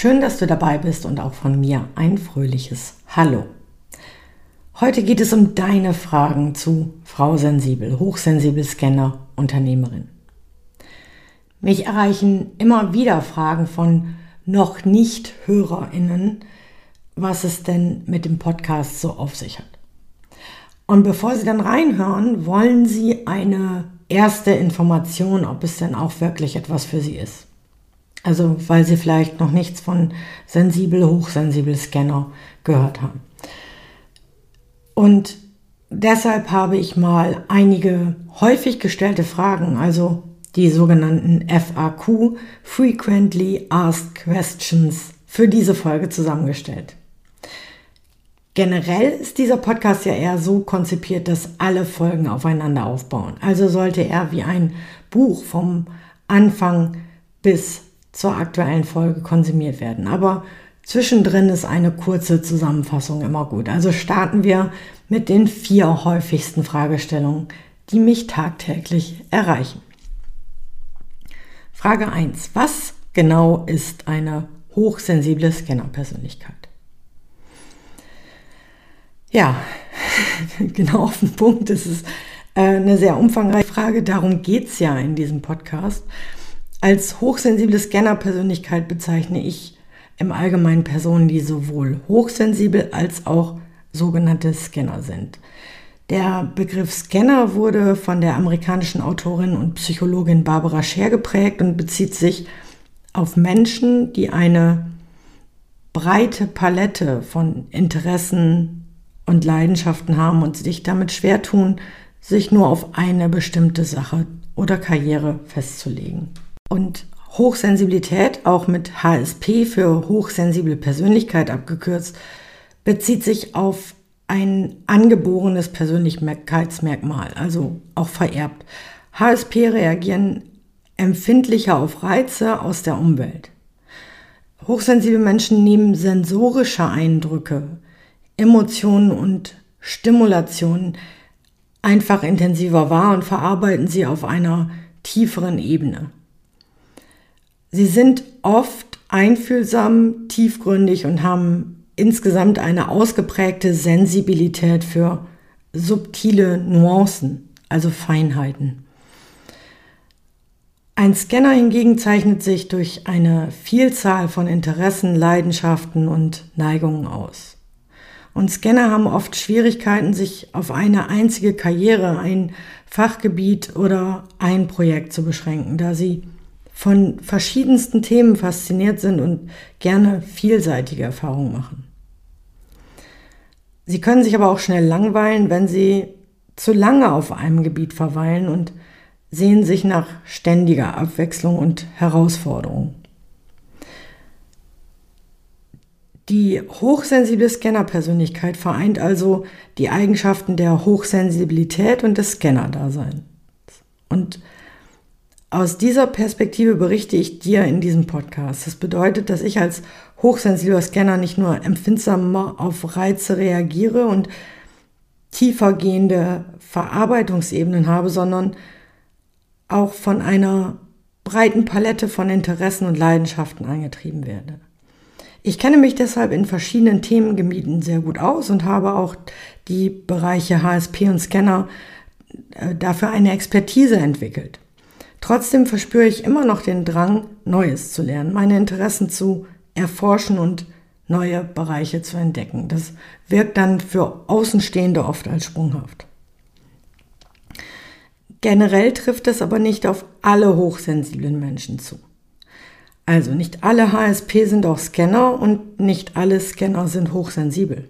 Schön, dass du dabei bist und auch von mir ein fröhliches Hallo. Heute geht es um deine Fragen zu Frau Sensibel, hochsensibel Scanner, Unternehmerin. Mich erreichen immer wieder Fragen von noch nicht HörerInnen, was es denn mit dem Podcast so auf sich hat. Und bevor Sie dann reinhören, wollen Sie eine erste Information, ob es denn auch wirklich etwas für Sie ist. Also weil Sie vielleicht noch nichts von sensibel, hochsensibel Scanner gehört haben. Und deshalb habe ich mal einige häufig gestellte Fragen, also die sogenannten FAQ, Frequently Asked Questions, für diese Folge zusammengestellt. Generell ist dieser Podcast ja eher so konzipiert, dass alle Folgen aufeinander aufbauen. Also sollte er wie ein Buch vom Anfang bis zur aktuellen Folge konsumiert werden. Aber zwischendrin ist eine kurze Zusammenfassung immer gut. Also starten wir mit den vier häufigsten Fragestellungen, die mich tagtäglich erreichen. Frage 1. Was genau ist eine hochsensible Scannerpersönlichkeit? Ja, genau auf den Punkt. Das ist äh, eine sehr umfangreiche Frage. Darum geht es ja in diesem Podcast. Als hochsensible Scannerpersönlichkeit bezeichne ich im Allgemeinen Personen, die sowohl hochsensibel als auch sogenannte Scanner sind. Der Begriff Scanner wurde von der amerikanischen Autorin und Psychologin Barbara Scher geprägt und bezieht sich auf Menschen, die eine breite Palette von Interessen, und Leidenschaften haben und sich damit schwer tun, sich nur auf eine bestimmte Sache oder Karriere festzulegen. Und Hochsensibilität, auch mit HSP für hochsensible Persönlichkeit abgekürzt, bezieht sich auf ein angeborenes Persönlichkeitsmerkmal, also auch vererbt. HSP reagieren empfindlicher auf Reize aus der Umwelt. Hochsensible Menschen nehmen sensorische Eindrücke Emotionen und Stimulationen einfach intensiver wahr und verarbeiten sie auf einer tieferen Ebene. Sie sind oft einfühlsam, tiefgründig und haben insgesamt eine ausgeprägte Sensibilität für subtile Nuancen, also Feinheiten. Ein Scanner hingegen zeichnet sich durch eine Vielzahl von Interessen, Leidenschaften und Neigungen aus. Und Scanner haben oft Schwierigkeiten, sich auf eine einzige Karriere, ein Fachgebiet oder ein Projekt zu beschränken, da sie von verschiedensten Themen fasziniert sind und gerne vielseitige Erfahrungen machen. Sie können sich aber auch schnell langweilen, wenn sie zu lange auf einem Gebiet verweilen und sehen sich nach ständiger Abwechslung und Herausforderung. Die hochsensible Scannerpersönlichkeit vereint also die Eigenschaften der Hochsensibilität und des Scanner-Daseins. Und aus dieser Perspektive berichte ich dir in diesem Podcast. Das bedeutet, dass ich als hochsensibler Scanner nicht nur empfindsamer auf Reize reagiere und tiefer gehende Verarbeitungsebenen habe, sondern auch von einer breiten Palette von Interessen und Leidenschaften angetrieben werde. Ich kenne mich deshalb in verschiedenen Themengebieten sehr gut aus und habe auch die Bereiche HSP und Scanner äh, dafür eine Expertise entwickelt. Trotzdem verspüre ich immer noch den Drang, Neues zu lernen, meine Interessen zu erforschen und neue Bereiche zu entdecken. Das wirkt dann für Außenstehende oft als sprunghaft. Generell trifft es aber nicht auf alle hochsensiblen Menschen zu. Also nicht alle HSP sind auch Scanner und nicht alle Scanner sind hochsensibel.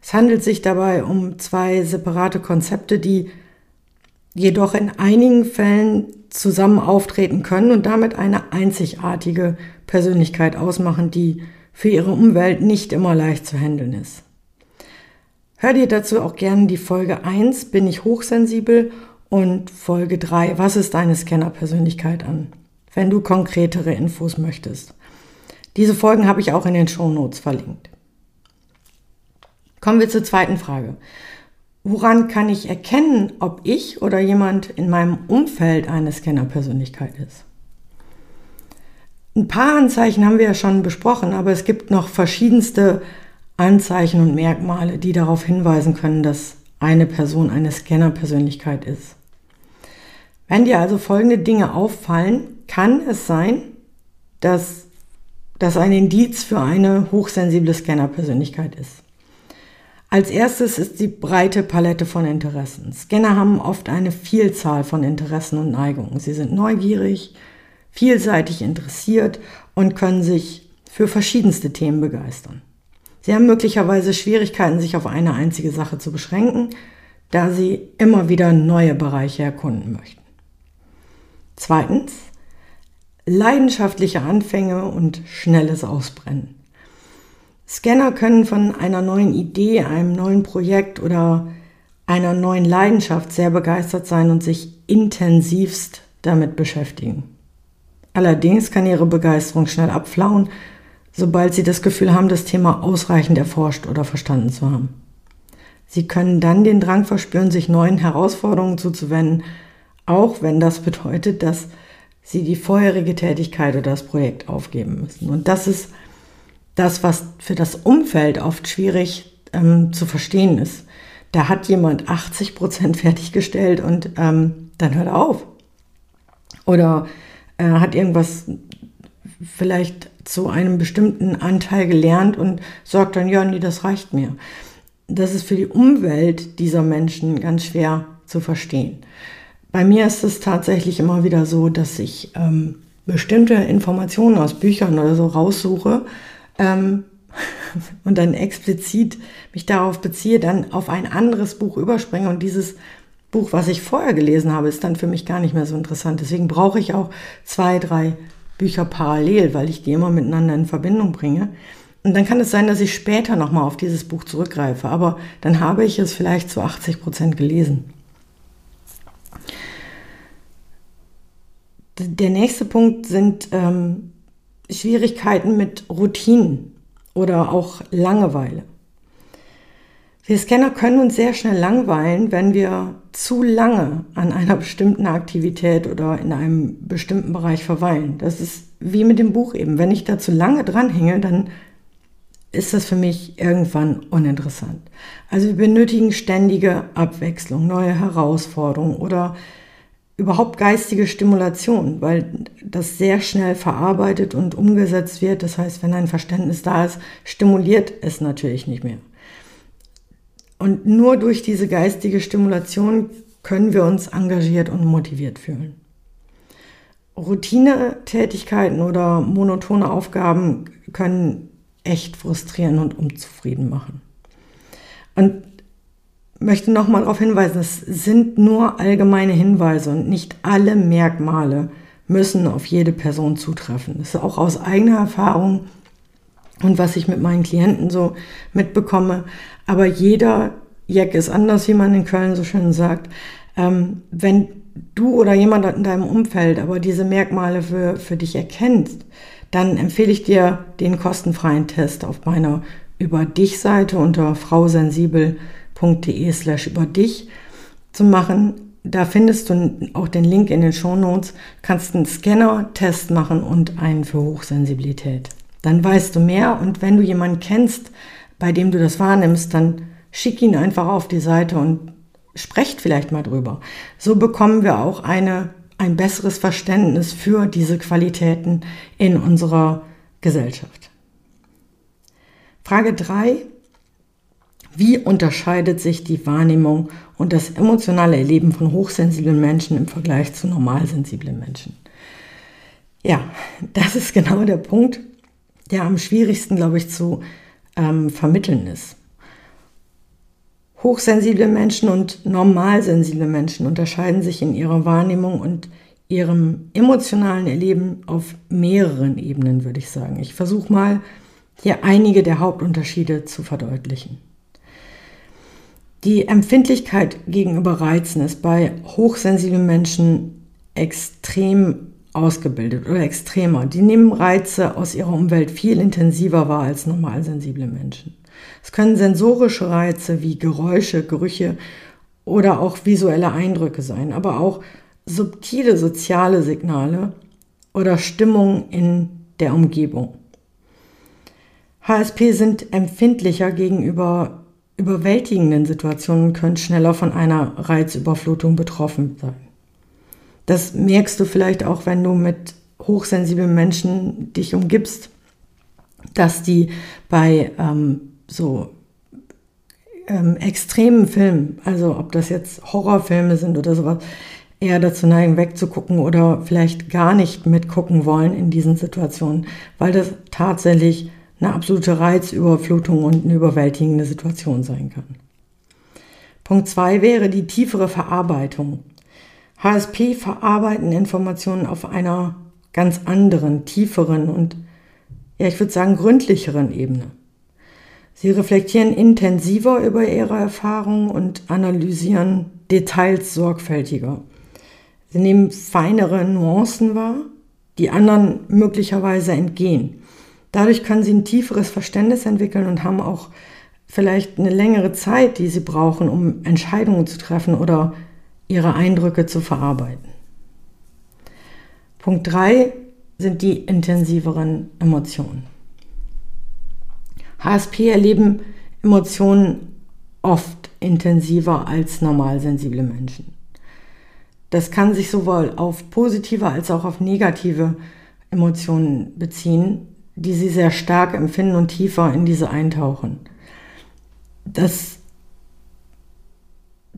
Es handelt sich dabei um zwei separate Konzepte, die jedoch in einigen Fällen zusammen auftreten können und damit eine einzigartige Persönlichkeit ausmachen, die für ihre Umwelt nicht immer leicht zu handeln ist. Hör dir dazu auch gerne die Folge 1, bin ich hochsensibel und Folge 3, was ist deine Scanner-Persönlichkeit an, wenn du konkretere Infos möchtest. Diese Folgen habe ich auch in den Show Notes verlinkt. Kommen wir zur zweiten Frage. Woran kann ich erkennen, ob ich oder jemand in meinem Umfeld eine Scanner-Persönlichkeit ist? Ein paar Anzeichen haben wir ja schon besprochen, aber es gibt noch verschiedenste Anzeichen und Merkmale, die darauf hinweisen können, dass eine Person eine Scanner-Persönlichkeit ist. Wenn dir also folgende Dinge auffallen, kann es sein, dass das ein Indiz für eine hochsensible Scanner-Persönlichkeit ist. Als erstes ist die breite Palette von Interessen. Scanner haben oft eine Vielzahl von Interessen und Neigungen. Sie sind neugierig, vielseitig interessiert und können sich für verschiedenste Themen begeistern. Sie haben möglicherweise Schwierigkeiten, sich auf eine einzige Sache zu beschränken, da sie immer wieder neue Bereiche erkunden möchten. Zweitens, leidenschaftliche Anfänge und schnelles Ausbrennen. Scanner können von einer neuen Idee, einem neuen Projekt oder einer neuen Leidenschaft sehr begeistert sein und sich intensivst damit beschäftigen. Allerdings kann ihre Begeisterung schnell abflauen, sobald sie das Gefühl haben, das Thema ausreichend erforscht oder verstanden zu haben. Sie können dann den Drang verspüren, sich neuen Herausforderungen zuzuwenden, auch wenn das bedeutet, dass sie die vorherige Tätigkeit oder das Projekt aufgeben müssen. Und das ist das, was für das Umfeld oft schwierig ähm, zu verstehen ist. Da hat jemand 80 Prozent fertiggestellt und ähm, dann hört er auf. Oder äh, hat irgendwas vielleicht zu einem bestimmten Anteil gelernt und sagt dann, ja, nee, das reicht mir. Das ist für die Umwelt dieser Menschen ganz schwer zu verstehen. Bei mir ist es tatsächlich immer wieder so, dass ich ähm, bestimmte Informationen aus Büchern oder so raussuche ähm, und dann explizit mich darauf beziehe, dann auf ein anderes Buch überspringe und dieses Buch, was ich vorher gelesen habe, ist dann für mich gar nicht mehr so interessant. Deswegen brauche ich auch zwei, drei Bücher parallel, weil ich die immer miteinander in Verbindung bringe. Und dann kann es sein, dass ich später nochmal auf dieses Buch zurückgreife, aber dann habe ich es vielleicht zu 80 Prozent gelesen. Der nächste Punkt sind ähm, Schwierigkeiten mit Routinen oder auch Langeweile. Wir Scanner können uns sehr schnell langweilen, wenn wir zu lange an einer bestimmten Aktivität oder in einem bestimmten Bereich verweilen. Das ist wie mit dem Buch eben. Wenn ich da zu lange dranhänge, dann ist das für mich irgendwann uninteressant. Also wir benötigen ständige Abwechslung, neue Herausforderungen oder überhaupt geistige Stimulation, weil das sehr schnell verarbeitet und umgesetzt wird. Das heißt, wenn ein Verständnis da ist, stimuliert es natürlich nicht mehr. Und nur durch diese geistige Stimulation können wir uns engagiert und motiviert fühlen. Routinetätigkeiten oder monotone Aufgaben können echt frustrieren und unzufrieden machen. Und möchte nochmal darauf hinweisen, es sind nur allgemeine Hinweise und nicht alle Merkmale müssen auf jede Person zutreffen. Das ist auch aus eigener Erfahrung und was ich mit meinen Klienten so mitbekomme. Aber jeder Jack ist anders, wie man in Köln so schön sagt. Ähm, wenn du oder jemand in deinem Umfeld aber diese Merkmale für, für dich erkennst, dann empfehle ich dir den kostenfreien Test auf meiner über dich Seite unter frausensibel.com www.ccc.de slash über dich zu machen. Da findest du auch den Link in den Show Notes. Kannst einen Scanner-Test machen und einen für Hochsensibilität. Dann weißt du mehr und wenn du jemanden kennst, bei dem du das wahrnimmst, dann schick ihn einfach auf die Seite und sprecht vielleicht mal drüber. So bekommen wir auch eine, ein besseres Verständnis für diese Qualitäten in unserer Gesellschaft. Frage 3. Wie unterscheidet sich die Wahrnehmung und das emotionale Erleben von hochsensiblen Menschen im Vergleich zu normalsensiblen Menschen? Ja, das ist genau der Punkt, der am schwierigsten, glaube ich, zu ähm, vermitteln ist. Hochsensible Menschen und normalsensible Menschen unterscheiden sich in ihrer Wahrnehmung und ihrem emotionalen Erleben auf mehreren Ebenen, würde ich sagen. Ich versuche mal hier einige der Hauptunterschiede zu verdeutlichen. Die Empfindlichkeit gegenüber Reizen ist bei hochsensiblen Menschen extrem ausgebildet oder extremer. Die nehmen Reize aus ihrer Umwelt viel intensiver wahr als normalsensible Menschen. Es können sensorische Reize wie Geräusche, Gerüche oder auch visuelle Eindrücke sein, aber auch subtile soziale Signale oder Stimmung in der Umgebung. HSP sind empfindlicher gegenüber überwältigenden Situationen können schneller von einer Reizüberflutung betroffen sein. Das merkst du vielleicht auch, wenn du mit hochsensiblen Menschen dich umgibst, dass die bei ähm, so ähm, extremen Filmen, also ob das jetzt Horrorfilme sind oder sowas, eher dazu neigen, wegzugucken oder vielleicht gar nicht mitgucken wollen in diesen Situationen, weil das tatsächlich eine absolute Reizüberflutung und eine überwältigende Situation sein kann. Punkt zwei wäre die tiefere Verarbeitung. HSP verarbeiten Informationen auf einer ganz anderen, tieferen und, ja, ich würde sagen, gründlicheren Ebene. Sie reflektieren intensiver über ihre Erfahrungen und analysieren Details sorgfältiger. Sie nehmen feinere Nuancen wahr, die anderen möglicherweise entgehen. Dadurch können sie ein tieferes Verständnis entwickeln und haben auch vielleicht eine längere Zeit, die sie brauchen, um Entscheidungen zu treffen oder ihre Eindrücke zu verarbeiten. Punkt 3 sind die intensiveren Emotionen. HSP erleben Emotionen oft intensiver als normalsensible Menschen. Das kann sich sowohl auf positive als auch auf negative Emotionen beziehen, die sie sehr stark empfinden und tiefer in diese eintauchen. Das,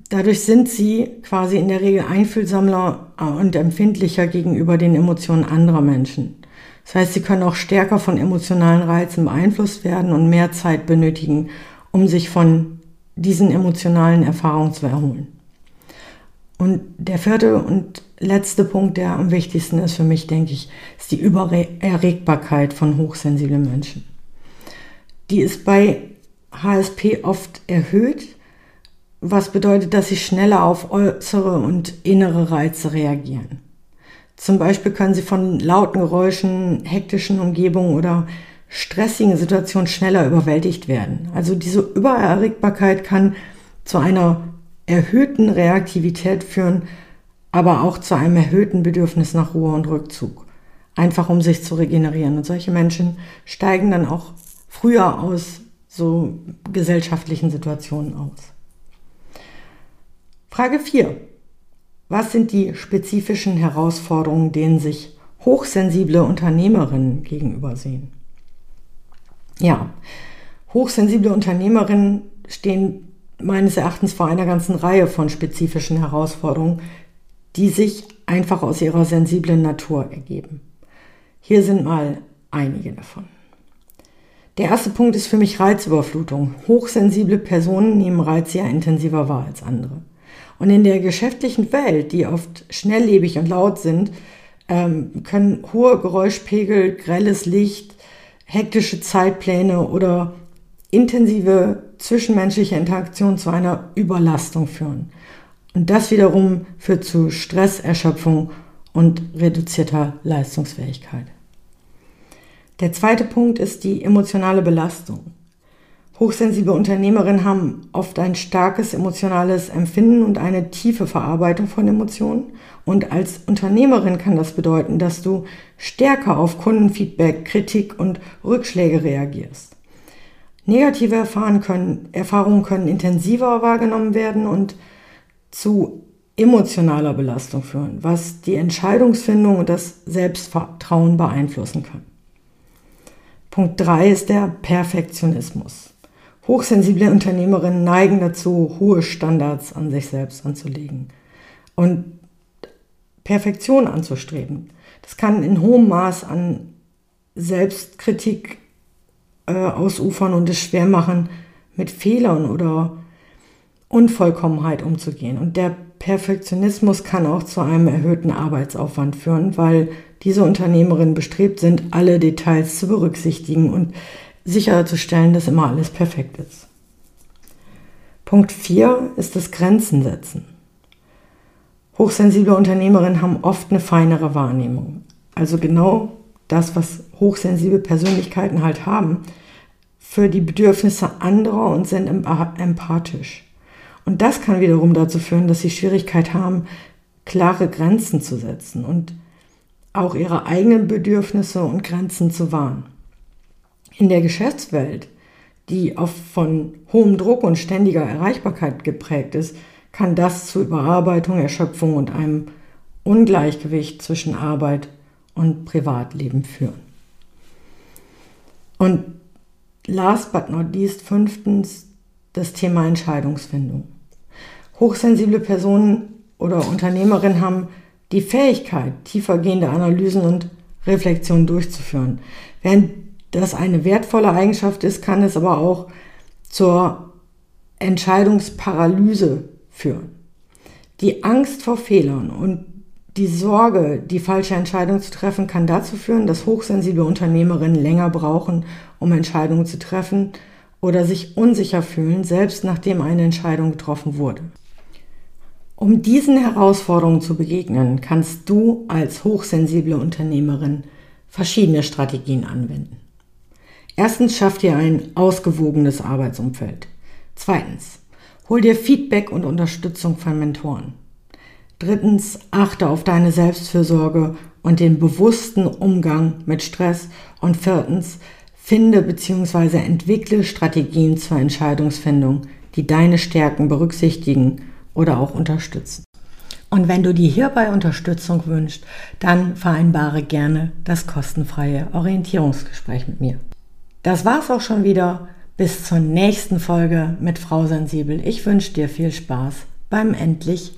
dadurch sind sie quasi in der Regel einfühlsamer und empfindlicher gegenüber den Emotionen anderer Menschen. Das heißt, sie können auch stärker von emotionalen Reizen beeinflusst werden und mehr Zeit benötigen, um sich von diesen emotionalen Erfahrungen zu erholen. Und der vierte und letzte Punkt, der am wichtigsten ist für mich, denke ich, ist die Übererregbarkeit von hochsensiblen Menschen. Die ist bei HSP oft erhöht, was bedeutet, dass sie schneller auf äußere und innere Reize reagieren. Zum Beispiel können sie von lauten Geräuschen, hektischen Umgebungen oder stressigen Situationen schneller überwältigt werden. Also diese Übererregbarkeit kann zu einer erhöhten Reaktivität führen, aber auch zu einem erhöhten Bedürfnis nach Ruhe und Rückzug. Einfach um sich zu regenerieren. Und solche Menschen steigen dann auch früher aus so gesellschaftlichen Situationen aus. Frage 4. Was sind die spezifischen Herausforderungen, denen sich hochsensible Unternehmerinnen gegenüber sehen? Ja, hochsensible Unternehmerinnen stehen meines Erachtens vor einer ganzen Reihe von spezifischen Herausforderungen, die sich einfach aus ihrer sensiblen Natur ergeben. Hier sind mal einige davon. Der erste Punkt ist für mich Reizüberflutung. Hochsensible Personen nehmen Reize ja intensiver wahr als andere. Und in der geschäftlichen Welt, die oft schnelllebig und laut sind, ähm, können hohe Geräuschpegel, grelles Licht, hektische Zeitpläne oder intensive zwischenmenschliche Interaktion zu einer Überlastung führen. Und das wiederum führt zu Stress, Erschöpfung und reduzierter Leistungsfähigkeit. Der zweite Punkt ist die emotionale Belastung. Hochsensible Unternehmerinnen haben oft ein starkes emotionales Empfinden und eine tiefe Verarbeitung von Emotionen. Und als Unternehmerin kann das bedeuten, dass du stärker auf Kundenfeedback, Kritik und Rückschläge reagierst. Negative Erfahrungen können, Erfahrungen können intensiver wahrgenommen werden und zu emotionaler Belastung führen, was die Entscheidungsfindung und das Selbstvertrauen beeinflussen kann. Punkt 3 ist der Perfektionismus. Hochsensible Unternehmerinnen neigen dazu, hohe Standards an sich selbst anzulegen und Perfektion anzustreben. Das kann in hohem Maß an Selbstkritik äh, ausufern und es schwer machen, mit Fehlern oder Unvollkommenheit umzugehen. Und der Perfektionismus kann auch zu einem erhöhten Arbeitsaufwand führen, weil diese Unternehmerinnen bestrebt sind, alle Details zu berücksichtigen und sicherzustellen, dass immer alles perfekt ist. Punkt 4 ist das Grenzen setzen. Hochsensible Unternehmerinnen haben oft eine feinere Wahrnehmung. Also genau das, was hochsensible Persönlichkeiten halt haben, für die Bedürfnisse anderer und sind empathisch. Und das kann wiederum dazu führen, dass sie Schwierigkeit haben, klare Grenzen zu setzen und auch ihre eigenen Bedürfnisse und Grenzen zu wahren. In der Geschäftswelt, die oft von hohem Druck und ständiger Erreichbarkeit geprägt ist, kann das zu Überarbeitung, Erschöpfung und einem Ungleichgewicht zwischen Arbeit und Privatleben führen. Und last but not least, fünftens, das Thema Entscheidungsfindung. Hochsensible Personen oder Unternehmerinnen haben die Fähigkeit, tiefergehende Analysen und Reflexionen durchzuführen. Während das eine wertvolle Eigenschaft ist, kann es aber auch zur Entscheidungsparalyse führen. Die Angst vor Fehlern und die Sorge, die falsche Entscheidung zu treffen, kann dazu führen, dass hochsensible Unternehmerinnen länger brauchen, um Entscheidungen zu treffen oder sich unsicher fühlen, selbst nachdem eine Entscheidung getroffen wurde. Um diesen Herausforderungen zu begegnen, kannst du als hochsensible Unternehmerin verschiedene Strategien anwenden. Erstens schaff dir ein ausgewogenes Arbeitsumfeld. Zweitens, hol dir Feedback und Unterstützung von Mentoren. Drittens, achte auf deine Selbstfürsorge und den bewussten Umgang mit Stress. Und viertens, finde bzw. entwickle Strategien zur Entscheidungsfindung, die deine Stärken berücksichtigen oder auch unterstützen. Und wenn du dir hierbei Unterstützung wünschst, dann vereinbare gerne das kostenfreie Orientierungsgespräch mit mir. Das war's auch schon wieder. Bis zur nächsten Folge mit Frau Sensibel. Ich wünsche dir viel Spaß beim endlich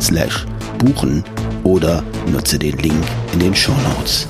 slash buchen oder nutze den Link in den Show Notes.